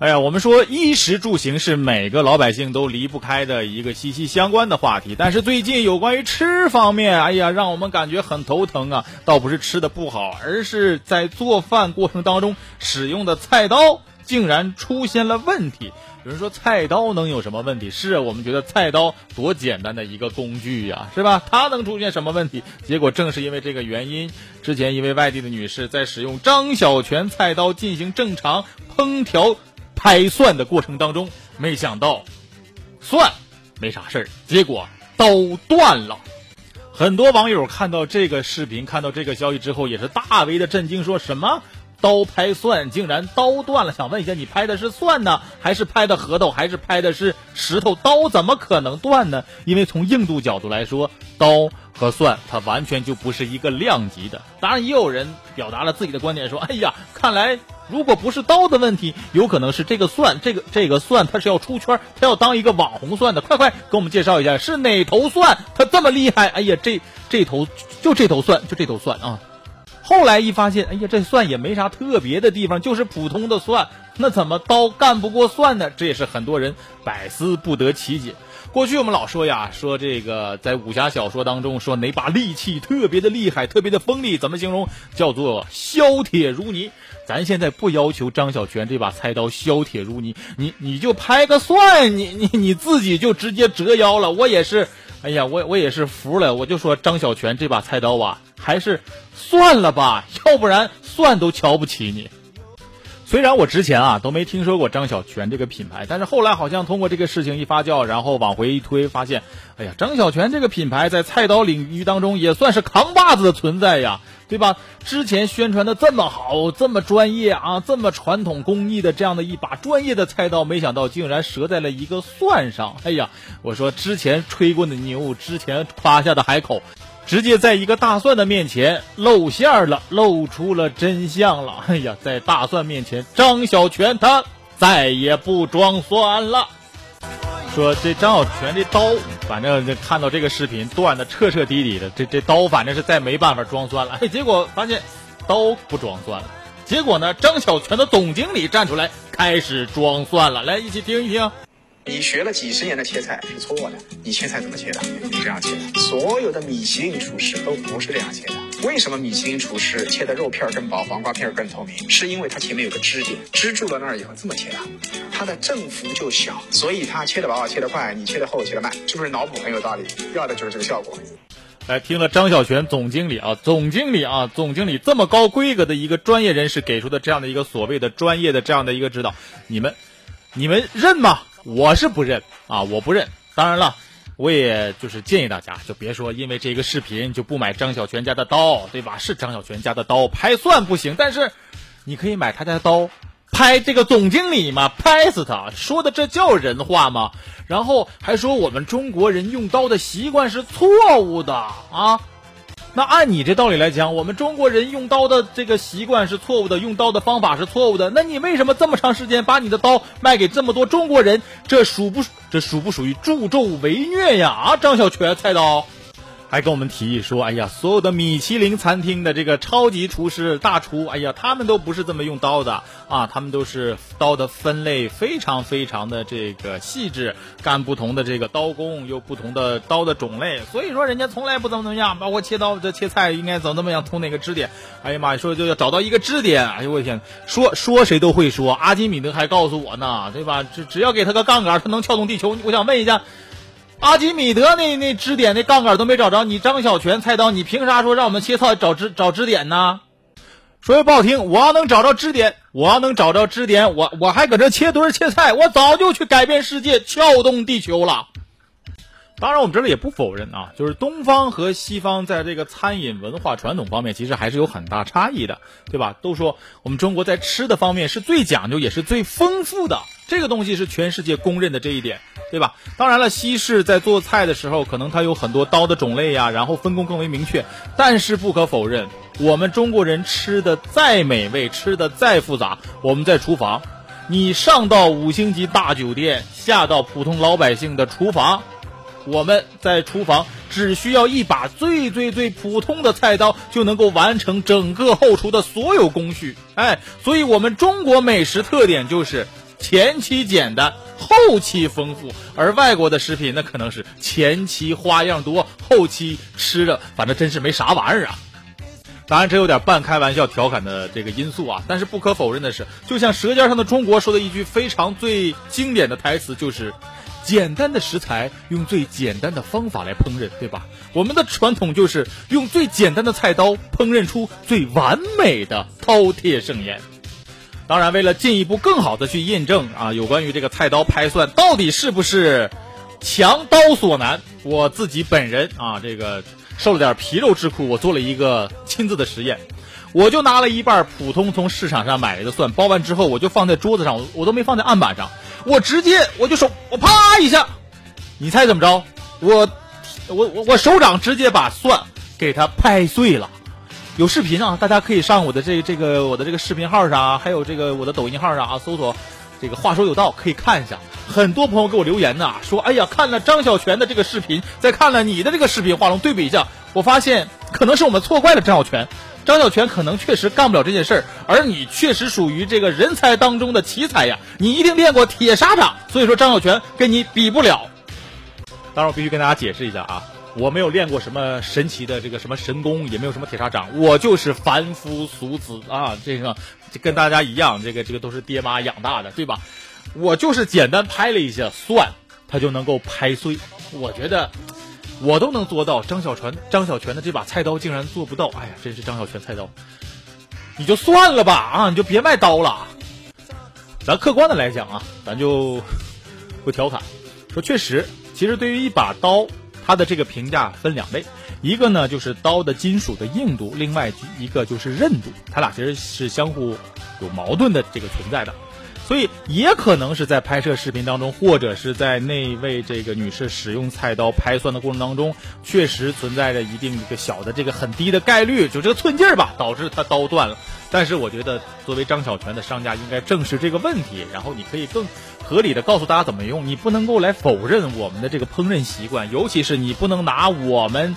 哎呀，我们说衣食住行是每个老百姓都离不开的一个息息相关的话题，但是最近有关于吃方面，哎呀，让我们感觉很头疼啊！倒不是吃的不好，而是在做饭过程当中使用的菜刀竟然出现了问题。有人说菜刀能有什么问题？是我们觉得菜刀多简单的一个工具呀，是吧？它能出现什么问题？结果正是因为这个原因，之前一位外地的女士在使用张小泉菜刀进行正常烹调。拍蒜的过程当中，没想到蒜没啥事儿，结果刀断了。很多网友看到这个视频，看到这个消息之后，也是大为的震惊，说什么刀拍蒜竟然刀断了？想问一下，你拍的是蒜呢，还是拍的核桃，还是拍的是石头？刀怎么可能断呢？因为从硬度角度来说，刀和蒜它完全就不是一个量级的。当然，也有人表达了自己的观点，说：“哎呀，看来。”如果不是刀的问题，有可能是这个蒜，这个这个蒜它是要出圈，它要当一个网红蒜的。快快给我们介绍一下，是哪头蒜？它这么厉害？哎呀，这这头就这头蒜，就这头蒜啊！后来一发现，哎呀，这蒜也没啥特别的地方，就是普通的蒜，那怎么刀干不过蒜呢？这也是很多人百思不得其解。过去我们老说呀，说这个在武侠小说当中，说哪把利器特别的厉害，特别的锋利，怎么形容？叫做削铁如泥。咱现在不要求张小泉这把菜刀削铁如泥，你你就拍个蒜，你你你自己就直接折腰了。我也是，哎呀，我我也是服了。我就说张小泉这把菜刀啊，还是算了吧，要不然蒜都瞧不起你。虽然我之前啊都没听说过张小泉这个品牌，但是后来好像通过这个事情一发酵，然后往回一推，发现，哎呀，张小泉这个品牌在菜刀领域当中也算是扛把子的存在呀，对吧？之前宣传的这么好，这么专业啊，这么传统工艺的这样的一把专业的菜刀，没想到竟然折在了一个蒜上。哎呀，我说之前吹过的牛，之前夸下的海口。直接在一个大蒜的面前露馅了，露出了真相了。哎呀，在大蒜面前，张小泉他再也不装蒜了。说这张小泉这刀，反正这看到这个视频断的彻彻底底的，这这刀反正是再没办法装蒜了。哎结果发现刀不装蒜了。结果呢，张小泉的总经理站出来开始装蒜了。来，一起听一听。你学了几十年的切菜是错的，你切菜怎么切的？你这样切的。所有的米其林厨师都不是这样切的。为什么米其林厨师切的肉片更薄，黄瓜片更透明？是因为它前面有个支点，支住了那儿以后这么切的，它的振幅就小，所以它切的薄，切的快，你切的厚，切的慢，是不是脑补很有道理？要的就是这个效果。来，听了张小泉总经理啊，总经理啊，总经理这么高规格的一个专业人士给出的这样的一个所谓的专业的这样的一个指导，你们，你们认吗？我是不认啊，我不认。当然了，我也就是建议大家，就别说因为这个视频就不买张小泉家的刀，对吧？是张小泉家的刀拍蒜不行，但是你可以买他家的刀拍这个总经理嘛，拍死他！说的这叫人话吗？然后还说我们中国人用刀的习惯是错误的啊。那按你这道理来讲，我们中国人用刀的这个习惯是错误的，用刀的方法是错误的。那你为什么这么长时间把你的刀卖给这么多中国人？这属不这属不属于助纣为虐呀？啊，张小泉菜刀。还跟我们提议说，哎呀，所有的米其林餐厅的这个超级厨师、大厨，哎呀，他们都不是这么用刀的啊，他们都是刀的分类非常非常的这个细致，干不同的这个刀工，有不同的刀的种类，所以说人家从来不怎么怎么样，包括切刀这切菜应该怎么怎么样，从哪个支点，哎呀妈呀，说就要找到一个支点，哎呦我天，说说谁都会说，阿基米德还告诉我呢，对吧？只只要给他个杠杆，他能撬动地球。我想问一下。阿基米德那那支点那杠杆都没找着，你张小泉菜刀，你凭啥说让我们切菜找支找支点呢？说句不好听，我要能找着支点，我要能找着支点，我我还搁这切墩切菜，我早就去改变世界，撬动地球了。当然，我们这里也不否认啊，就是东方和西方在这个餐饮文化传统方面，其实还是有很大差异的，对吧？都说我们中国在吃的方面是最讲究，也是最丰富的，这个东西是全世界公认的这一点，对吧？当然了，西式在做菜的时候，可能它有很多刀的种类呀，然后分工更为明确，但是不可否认，我们中国人吃的再美味，吃的再复杂，我们在厨房，你上到五星级大酒店，下到普通老百姓的厨房。我们在厨房只需要一把最最最普通的菜刀，就能够完成整个后厨的所有工序。哎，所以我们中国美食特点就是。前期简单，后期丰富，而外国的食品那可能是前期花样多，后期吃着反正真是没啥玩意儿啊。当然，这有点半开玩笑、调侃的这个因素啊。但是不可否认的是，就像《舌尖上的中国》说的一句非常最经典的台词，就是“简单的食材用最简单的方法来烹饪”，对吧？我们的传统就是用最简单的菜刀烹饪出最完美的饕餮盛宴。当然，为了进一步更好的去印证啊，有关于这个菜刀拍蒜到底是不是强刀所难，我自己本人啊，这个。受了点皮肉之苦，我做了一个亲自的实验，我就拿了一半普通从市场上买来的蒜，剥完之后我就放在桌子上，我我都没放在案板上，我直接我就手我啪一下，你猜怎么着？我我我我手掌直接把蒜给它拍碎了。有视频啊，大家可以上我的这这个我的这个视频号上啊，还有这个我的抖音号上啊，搜索这个话说有道，可以看一下。很多朋友给我留言呢，说：“哎呀，看了张小泉的这个视频，再看了你的这个视频，画龙对比一下，我发现可能是我们错怪了张小泉。张小泉可能确实干不了这件事儿，而你确实属于这个人才当中的奇才呀，你一定练过铁砂掌，所以说张小泉跟你比不了。当然，我必须跟大家解释一下啊，我没有练过什么神奇的这个什么神功，也没有什么铁砂掌，我就是凡夫俗子啊，这个跟大家一样，这个这个都是爹妈养大的，对吧？”我就是简单拍了一下蒜，他就能够拍碎。我觉得我都能做到，张小泉张小泉的这把菜刀竟然做不到。哎呀，真是张小泉菜刀，你就算了吧啊，你就别卖刀了。咱客观的来讲啊，咱就不调侃，说确实，其实对于一把刀，它的这个评价分两类，一个呢就是刀的金属的硬度，另外一个就是韧度，它俩其实是相互有矛盾的这个存在的。所以也可能是在拍摄视频当中，或者是在那位这个女士使用菜刀拍蒜的过程当中，确实存在着一定一个小的这个很低的概率，就这个寸劲儿吧，导致她刀断了。但是我觉得，作为张小泉的商家，应该正视这个问题，然后你可以更合理的告诉大家怎么用。你不能够来否认我们的这个烹饪习惯，尤其是你不能拿我们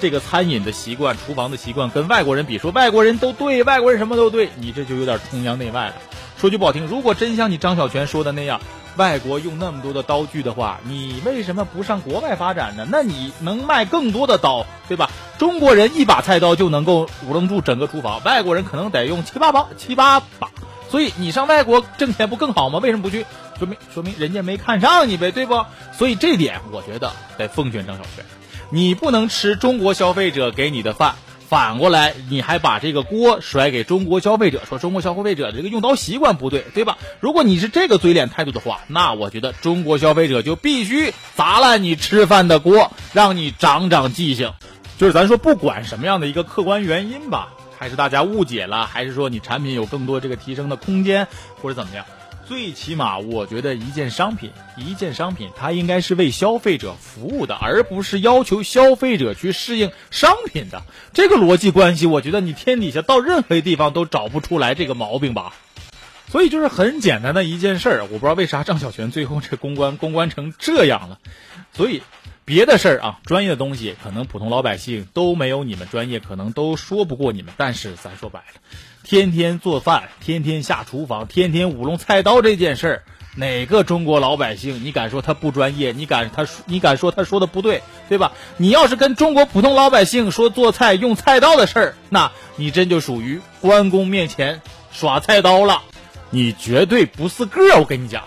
这个餐饮的习惯、厨房的习惯跟外国人比，说外国人都对，外国人什么都对，你这就有点崇洋媚外了。说句不好听，如果真像你张小泉说的那样，外国用那么多的刀具的话，你为什么不上国外发展呢？那你能卖更多的刀，对吧？中国人一把菜刀就能够捂楞住整个厨房，外国人可能得用七八把，七八把。所以你上外国挣钱不更好吗？为什么不去？说明说明人家没看上你呗，对不？所以这点我觉得得奉劝张小泉，你不能吃中国消费者给你的饭。反过来，你还把这个锅甩给中国消费者，说中国消费者的这个用刀习惯不对，对吧？如果你是这个嘴脸态度的话，那我觉得中国消费者就必须砸烂你吃饭的锅，让你长长记性。就是咱说，不管什么样的一个客观原因吧，还是大家误解了，还是说你产品有更多这个提升的空间，或者怎么样。最起码，我觉得一件商品，一件商品，它应该是为消费者服务的，而不是要求消费者去适应商品的。这个逻辑关系，我觉得你天底下到任何地方都找不出来这个毛病吧。所以就是很简单的一件事儿，我不知道为啥张小泉最后这公关公关成这样了。所以别的事儿啊，专业的东西，可能普通老百姓都没有你们专业，可能都说不过你们。但是咱说白了。天天做饭，天天下厨房，天天舞弄菜刀这件事儿，哪个中国老百姓你敢说他不专业？你敢他你敢说他说的不对，对吧？你要是跟中国普通老百姓说做菜用菜刀的事儿，那你真就属于关公面前耍菜刀了，你绝对不是个儿，我跟你讲。